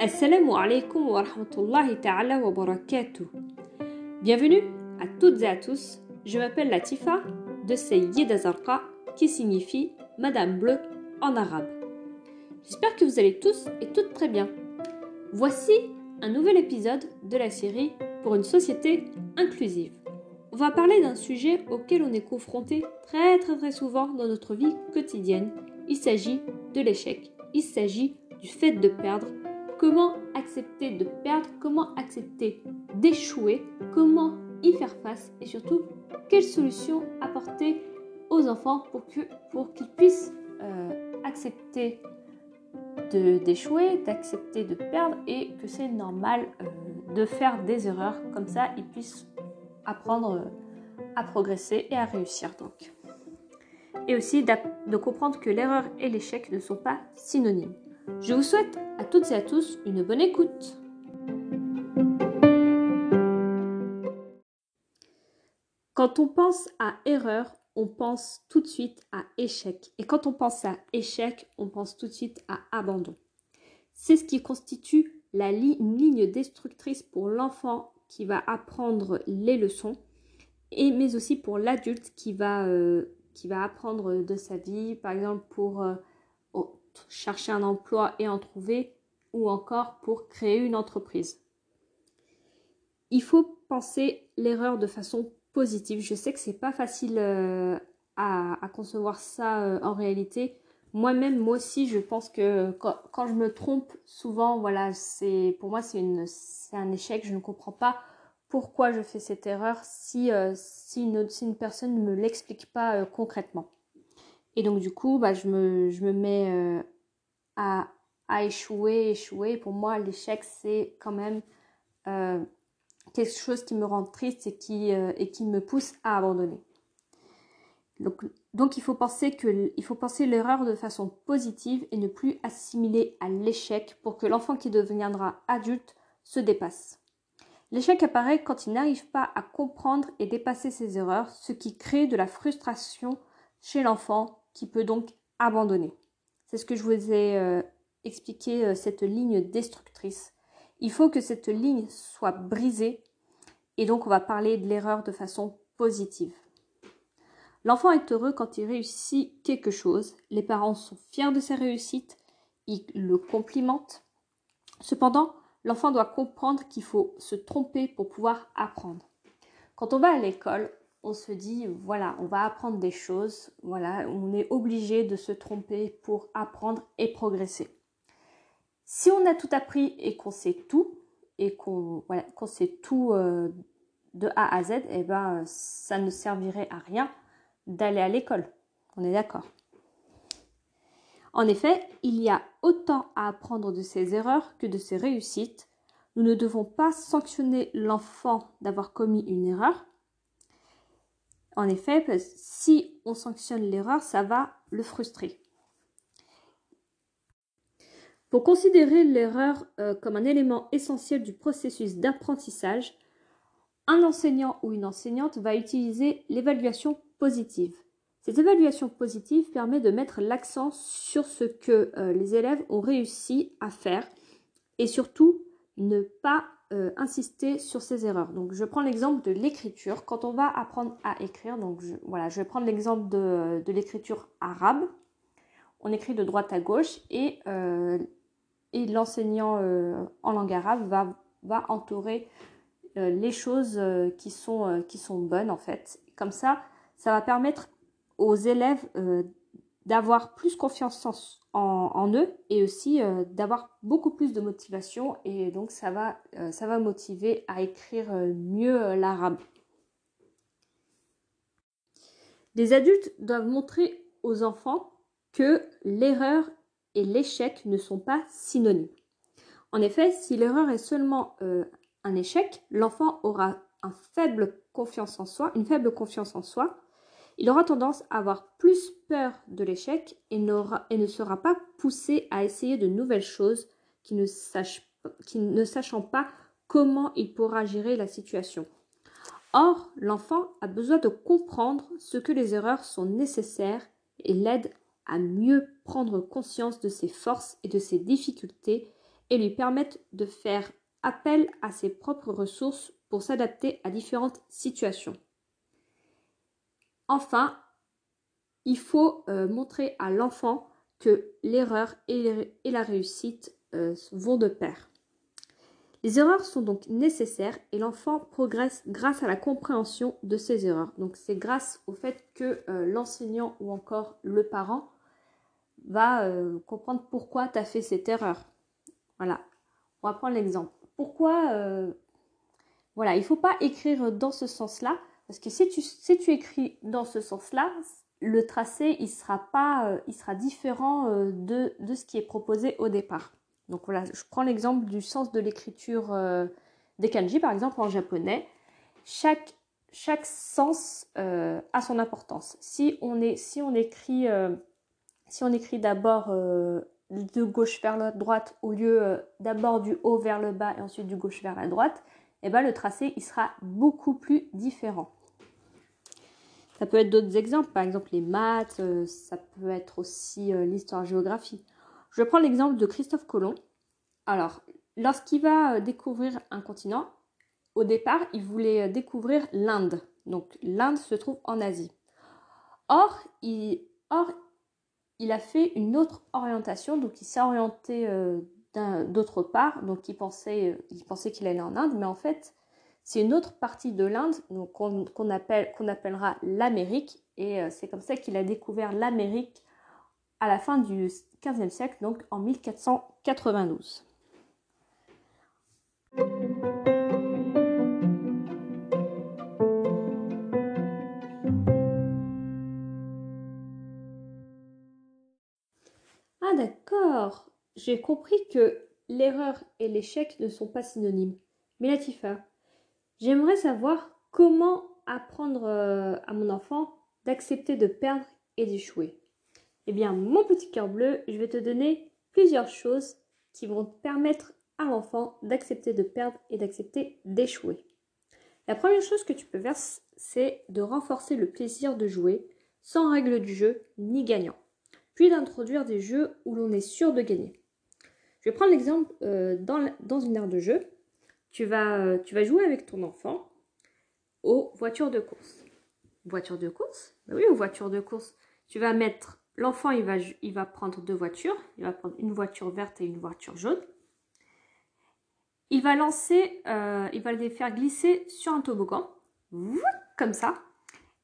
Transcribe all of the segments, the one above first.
Assalamu alaikum wa rahmatullahi ta'ala wa barakatuh. Bienvenue à toutes et à tous. Je m'appelle Latifa de Sayyid Zarqa qui signifie Madame Bleue en arabe. J'espère que vous allez tous et toutes très bien. Voici un nouvel épisode de la série pour une société inclusive. On va parler d'un sujet auquel on est confronté très très souvent dans notre vie quotidienne. Il s'agit de l'échec. Il s'agit du fait de perdre comment accepter de perdre, comment accepter d'échouer, comment y faire face? Et surtout quelles solutions apporter aux enfants pour qu'ils pour qu'ils puissent euh, accepter d'échouer, d'accepter de perdre et que c'est normal euh, de faire des erreurs. Comme ça, ils puissent apprendre euh, à progresser et à réussir donc. Et aussi de comprendre que l'erreur et l'échec ne sont pas synonymes. Je vous souhaite à toutes et à tous une bonne écoute. Quand on pense à erreur, on pense tout de suite à échec. Et quand on pense à échec, on pense tout de suite à abandon. C'est ce qui constitue la ligne destructrice pour l'enfant qui va apprendre les leçons, et, mais aussi pour l'adulte qui, va, euh, qui va apprendre de sa vie, par exemple pour euh, chercher un emploi et en trouver, ou encore pour créer une entreprise. Il faut penser l'erreur de façon positive. Je sais que c'est pas facile euh, à, concevoir ça en réalité. Moi-même, moi aussi, je pense que quand, je me trompe, souvent, voilà, c'est pour moi c'est un échec. Je ne comprends pas pourquoi je fais cette erreur si, euh, si, une, personne ne me l'explique pas concrètement. Et donc du coup, bah, je, me, je me mets euh, à, à, échouer, échouer. Pour moi, l'échec, c'est quand même euh, quelque chose qui me rend triste et qui, euh, et qui me pousse à abandonner. Donc, donc il faut penser l'erreur de façon positive et ne plus assimiler à l'échec pour que l'enfant qui deviendra adulte se dépasse. L'échec apparaît quand il n'arrive pas à comprendre et dépasser ses erreurs, ce qui crée de la frustration chez l'enfant qui peut donc abandonner. C'est ce que je vous ai euh, expliqué, euh, cette ligne destructrice. Il faut que cette ligne soit brisée et donc on va parler de l'erreur de façon positive. L'enfant est heureux quand il réussit quelque chose. Les parents sont fiers de sa réussite, ils le complimentent. Cependant, l'enfant doit comprendre qu'il faut se tromper pour pouvoir apprendre. Quand on va à l'école, on se dit voilà, on va apprendre des choses, voilà, on est obligé de se tromper pour apprendre et progresser. Si on a tout appris et qu'on sait tout et qu'on sait tout euh, de A à Z, eh ben ça ne servirait à rien d'aller à l'école. On est d'accord. En effet, il y a autant à apprendre de ses erreurs que de ses réussites. Nous ne devons pas sanctionner l'enfant d'avoir commis une erreur, en effet, si on sanctionne l'erreur, ça va le frustrer. Pour considérer l'erreur euh, comme un élément essentiel du processus d'apprentissage, un enseignant ou une enseignante va utiliser l'évaluation positive. Cette évaluation positive permet de mettre l'accent sur ce que euh, les élèves ont réussi à faire et surtout ne pas euh, insister sur ces erreurs. Donc je prends l'exemple de l'écriture. Quand on va apprendre à écrire, donc je, voilà, je vais prendre l'exemple de, l'écriture arabe. On écrit de droite à gauche et, euh, l'enseignant en langue arabe va, va entourer les choses qui, sont, qui sont bonnes en fait. Comme ça, ça va permettre aux élèves d'avoir plus confiance en, eux et aussi euh, d'avoir beaucoup plus de motivation et donc ça va, euh, motiver à écrire euh, mieux l'arabe. Les adultes doivent montrer aux enfants que l'erreur et l'échec ne sont pas synonymes. En effet, si l'erreur est seulement un échec, l'enfant aura un faible confiance en soi, une faible confiance en soi il aura tendance à avoir plus peur de l'échec et, ne sera pas poussé à essayer de nouvelles choses qui ne, ne sachant pas comment il pourra gérer la situation. Or, l'enfant a besoin de comprendre ce que les erreurs sont nécessaires et l'aide à mieux prendre conscience de ses forces et de ses difficultés et lui permettent de faire appel à ses propres ressources pour s'adapter à différentes situations. Enfin, il faut euh, montrer à l'enfant que l'erreur et, la réussite euh, vont de pair. Les erreurs sont donc nécessaires et l'enfant progresse grâce à la compréhension de ses erreurs. Donc c'est grâce au fait que euh, l'enseignant ou encore le parent va comprendre pourquoi tu as fait cette erreur. Voilà, on va prendre l'exemple. Pourquoi Voilà, il ne faut pas écrire dans ce sens-là parce que si tu, si tu écris dans ce sens-là, le tracé, il sera, pas, euh, il sera différent euh, de, de, ce qui est proposé au départ. Donc voilà, je prends l'exemple du sens de l'écriture euh, des kanji, par exemple en japonais. Chaque, chaque sens a son importance. Si on, est, si on écrit, si écrit d'abord de gauche vers la droite au lieu d'abord du haut vers le bas et ensuite du gauche vers la droite, eh ben, le tracé il sera beaucoup plus différent. Ça peut être d'autres exemples, par exemple les maths, euh, ça peut être aussi euh, l'histoire-géographie. Je prends l'exemple de Christophe Colomb. Alors, lorsqu'il va euh, découvrir un continent, au départ, il voulait découvrir l'Inde. Donc, l'Inde se trouve en Asie. Or, il, a fait une autre orientation, donc il s'est orienté d'autre part, donc il pensait qu'il allait en Inde, mais en fait, c'est une autre partie de l'Inde qu'on appelle, qu'on appellera l'Amérique. Et euh, c'est comme ça qu'il a découvert l'Amérique à la fin du XVe siècle, donc en 1492. Ah d'accord, j'ai compris que l'erreur et l'échec ne sont pas synonymes. Mais J'aimerais savoir comment apprendre euh, à mon enfant d'accepter de perdre et d'échouer. Eh bien, mon petit cœur bleu, je vais te donner plusieurs choses qui vont permettre à l'enfant d'accepter de perdre et d'accepter d'échouer. La première chose que tu peux faire, c'est de renforcer le plaisir de jouer sans règle du jeu ni gagnant, puis d'introduire des jeux où l'on est sûr de gagner. Je vais prendre l'exemple euh, dans, dans une aire de jeu tu vas, tu vas jouer avec ton enfant aux voitures de course. Voiture de course? Ben Oui, aux voitures de course. Tu vas mettre, l'enfant, il va, il va prendre deux voitures. Il va prendre une voiture verte et une voiture jaune. Il va lancer, euh, il va les faire glisser sur un toboggan, comme ça.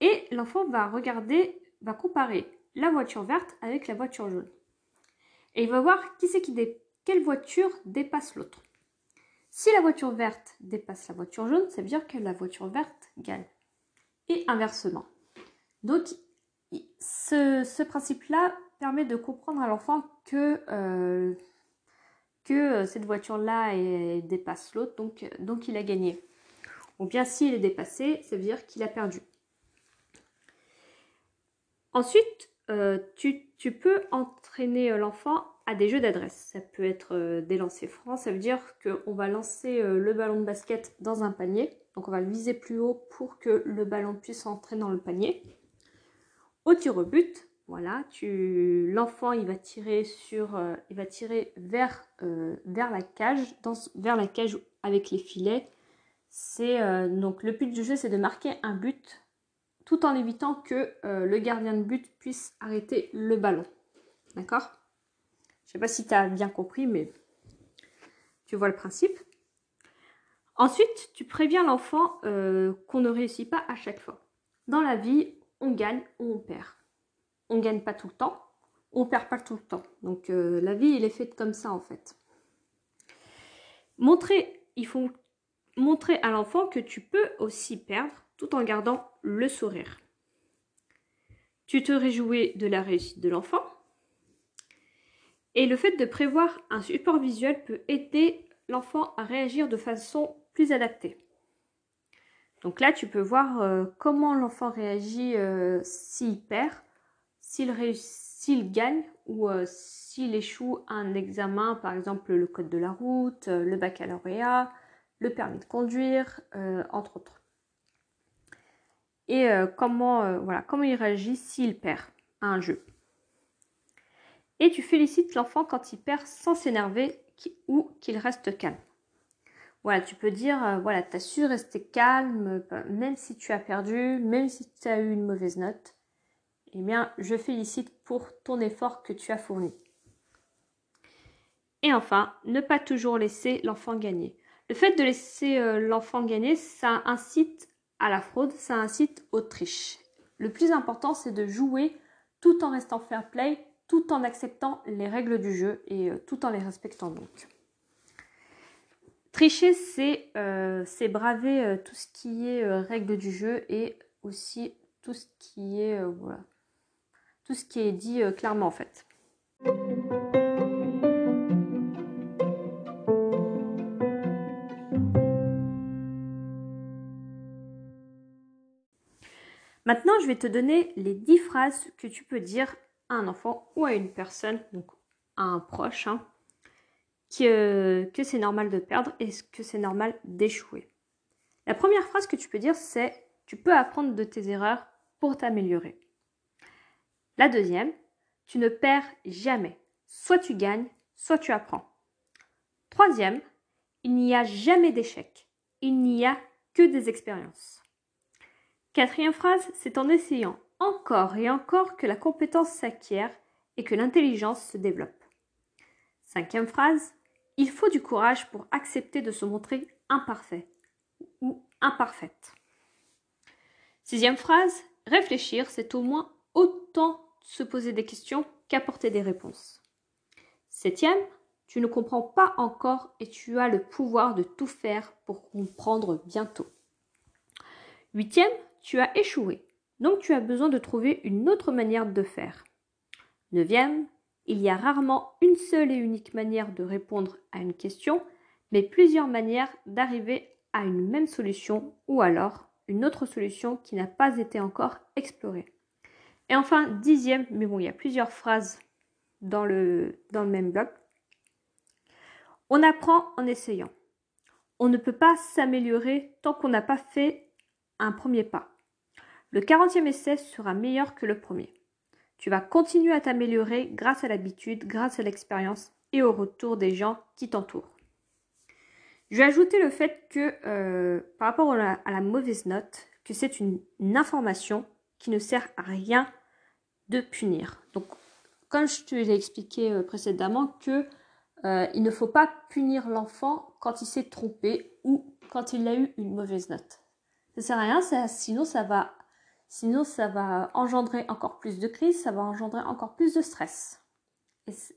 Et l'enfant va regarder, va comparer la voiture verte avec la voiture jaune. Et il va voir qui c'est qui quelle voiture dépasse l'autre. Si la voiture verte dépasse la voiture jaune, ça veut dire que la voiture verte gagne. Et inversement. Donc, ce, principe-là permet de comprendre à l'enfant que, euh, euh, cette voiture-là dépasse l'autre, donc, donc il a gagné. Ou bien s'il est dépassé, ça veut dire qu'il a perdu. Ensuite, euh, tu, tu, peux entraîner l'enfant à des jeux d'adresse. Ça peut être euh, des lancers francs, ça veut dire qu'on va lancer euh, le ballon de basket dans un panier. Donc on va le viser plus haut pour que le ballon puisse entrer dans le panier. Au tir au but, voilà, l'enfant il va tirer sur euh, il va tirer vers la cage dans, vers la cage avec les filets. C'est donc le but du jeu c'est de marquer un but tout en évitant que le gardien de but puisse arrêter le ballon. D'accord? Sais pas si tu as bien compris, mais tu vois le principe. Ensuite, tu préviens l'enfant euh, qu'on ne réussit pas à chaque fois. Dans la vie, on gagne ou on perd. On ne gagne pas tout le temps, on ne perd pas tout le temps. Donc euh, la vie, elle est faite comme ça en fait. Montrer, il faut montrer à l'enfant que tu peux aussi perdre tout en gardant le sourire. Tu te réjouis de la réussite de l'enfant, et le fait de prévoir un support visuel peut aider l'enfant à réagir de façon plus adaptée. Donc là, tu peux voir euh, comment l'enfant réagit euh, s'il perd, s'il gagne ou euh, s'il échoue un examen, par exemple le code de la route, le baccalauréat, le permis de conduire, entre autres. Et comment, comment il réagit s'il perd. à un jeu. Et tu félicites l'enfant quand il perd sans s'énerver ou qu'il reste calme. Voilà, tu peux dire, euh, voilà, tu as su rester calme, euh, même si tu as perdu, même si tu as eu une mauvaise note. Eh bien, je félicite pour ton effort que tu as fourni. Et enfin, ne pas toujours laisser l'enfant gagner. Le fait de laisser euh, l'enfant gagner, ça incite à la fraude, ça incite aux triches. Le plus important, c'est de jouer tout en restant fair play, tout en acceptant les règles du jeu et tout en les respectant donc. Tricher, c'est euh, braver euh, tout ce qui est euh, règle du jeu et aussi tout ce qui est voilà, tout ce qui est dit clairement en fait. Maintenant, je vais te donner les 10 phrases que tu peux dire à un enfant ou à une personne, donc à un proche, hein, que, c'est normal de perdre et que c'est normal d'échouer. La première phrase que tu peux dire, c'est tu peux apprendre de tes erreurs pour t'améliorer. La deuxième, tu ne perds jamais. Soit tu gagnes, soit tu apprends. Troisième, il n'y a jamais d'échec. Il n'y a que des expériences. Quatrième phrase, c'est en essayant encore et encore que la compétence s'acquiert et que l'intelligence se développe. Cinquième phrase, il faut du courage pour accepter de se montrer imparfait ou imparfaite. Sixième phrase, réfléchir, c'est au moins autant se poser des questions qu'apporter des réponses. Septième, tu ne comprends pas encore et tu as le pouvoir de tout faire pour comprendre bientôt. Huitième, tu as échoué, donc tu as besoin de trouver une autre manière de faire. Neuvième, il y a rarement une seule et unique manière de répondre à une question, mais plusieurs manières d'arriver à une même solution ou alors une autre solution qui n'a pas été encore explorée. Et enfin, dixième, mais bon, il y a plusieurs phrases dans le, dans le même bloc. On apprend en essayant. On ne peut pas s'améliorer tant qu'on n'a pas fait un premier pas. Le 40e essai sera meilleur que le premier. Tu vas continuer à t'améliorer grâce à l'habitude, grâce à l'expérience et au retour des gens qui t'entourent. Je vais ajouter le fait que euh, par rapport à la, mauvaise note, que c'est une, information qui ne sert à rien de punir. Donc, comme je te l'ai expliqué euh, précédemment, que euh, il ne faut pas punir l'enfant quand il s'est trompé ou quand il a eu une mauvaise note. Ça sert à rien, sinon ça va Sinon, ça va engendrer encore plus de crise, ça va engendrer encore plus de stress.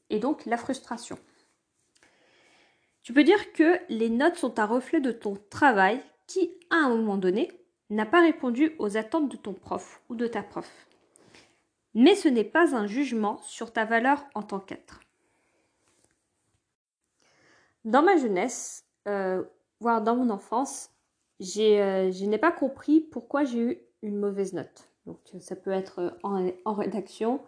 Et, donc la frustration. Tu peux dire que les notes sont un reflet de ton travail qui, à un moment donné, n'a pas répondu aux attentes de ton prof ou de ta prof. Mais ce n'est pas un jugement sur ta valeur en tant qu'être. Dans ma jeunesse, euh, voire dans mon enfance, euh, je n'ai pas compris pourquoi j'ai eu une mauvaise note. Donc ça peut être en, rédaction,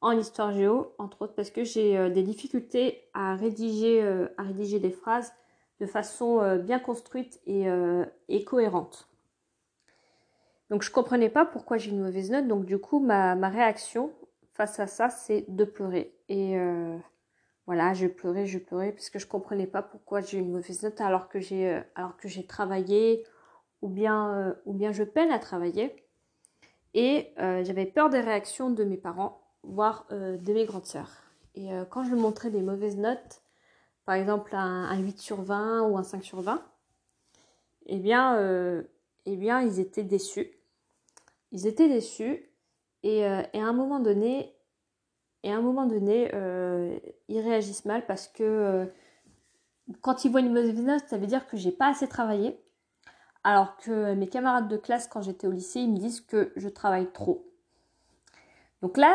en histoire géo, entre autres, parce que j'ai euh, des difficultés à rédiger, euh, à rédiger des phrases de façon euh, bien construite et, et, cohérente. Donc je comprenais pas pourquoi j'ai une mauvaise note, donc du coup ma, ma réaction face à ça c'est de pleurer. Et voilà, je pleurais, je pleurais parce que je comprenais pas pourquoi j'ai une mauvaise note alors que j'ai travaillé, ou bien, euh, ou bien je peine à travailler. Et euh, j'avais peur des réactions de mes parents, voire euh, de mes grandes sœurs. Et quand je montrais des mauvaises notes, par exemple un, 8 sur 20 ou un 5 sur 20, eh bien, eh bien ils étaient déçus. Ils étaient déçus. Et, et à un moment donné, et à un moment donné, ils réagissent mal parce que quand ils voient une mauvaise note, ça veut dire que j'ai pas assez travaillé alors que mes camarades de classe, quand j'étais au lycée, ils me disent que je travaille trop. Donc là,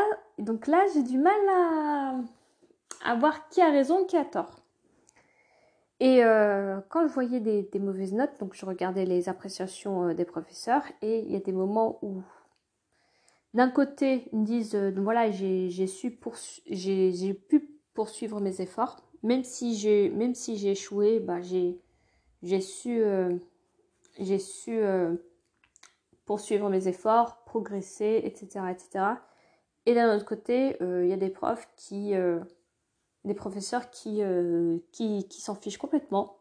j'ai du mal à, voir qui a raison, qui a tort. Et euh, quand je voyais des, mauvaises notes, donc je regardais les appréciations euh, des professeurs, et il y a des moments où, d'un côté, ils me disent, euh, voilà, j'ai pu poursuivre mes efforts, même si j'ai même si j'ai échoué, bah, j'ai su j'ai su euh, poursuivre mes efforts, progresser, etc., etc. Et d'un autre côté, il y a des profs qui, des professeurs qui, qui, s'en fichent complètement,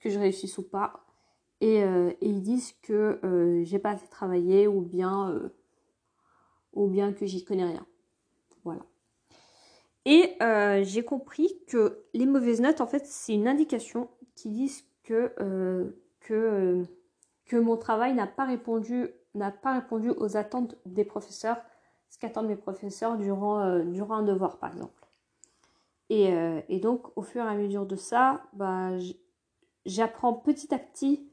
que je réussisse ou pas, et, et ils disent que j'ai pas assez travaillé ou bien, ou bien que j'y connais rien. Voilà. Et euh, j'ai compris que les mauvaises notes, en fait, c'est une indication qui disent que, euh, que, euh, que mon travail n'a pas répondu n'a pas répondu aux attentes des professeurs, ce qu'attendent mes professeurs durant, durant un devoir, par exemple. Et, et, donc, au fur et à mesure de ça, bah, j'apprends petit à petit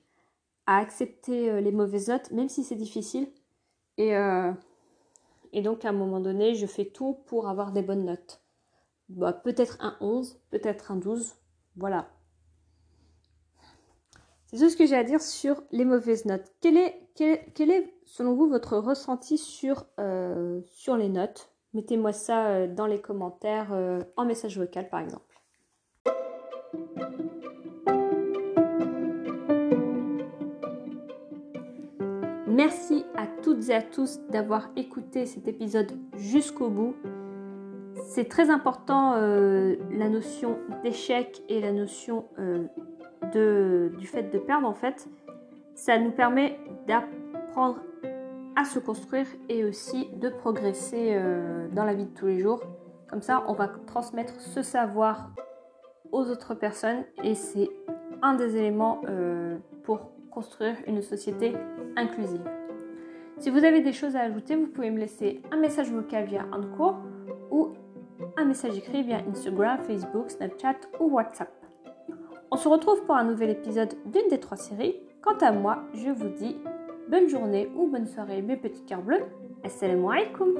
à accepter les mauvaises notes, même si c'est difficile. Et, et donc, à un moment donné, je fais tout pour avoir des bonnes notes. Bah, peut-être un 11, peut-être un 12. Voilà. C'est tout ce que j'ai à dire sur les mauvaises notes. Quel est, quel, est selon vous, votre ressenti sur, euh, sur les notes? Mettez-moi ça euh, dans les commentaires, euh, en message vocal par exemple. Merci à toutes et à tous d'avoir écouté cet épisode jusqu'au bout. C'est très important la notion d'échec et la notion du fait de perdre en fait. Ça nous permet d'apprendre à se construire et aussi de progresser euh, dans la vie de tous les jours. Comme ça, on va transmettre ce savoir aux autres personnes et c'est un des éléments pour construire une société inclusive. Si vous avez des choses à ajouter, vous pouvez me laisser un message vocal via Anchor ou un message écrit via Instagram, Facebook, Snapchat ou WhatsApp. On se retrouve pour un nouvel épisode d'une des trois séries. Quant à moi, je vous dis bonne journée ou bonne soirée mes petits cœurs bleus. Assalamu alaikum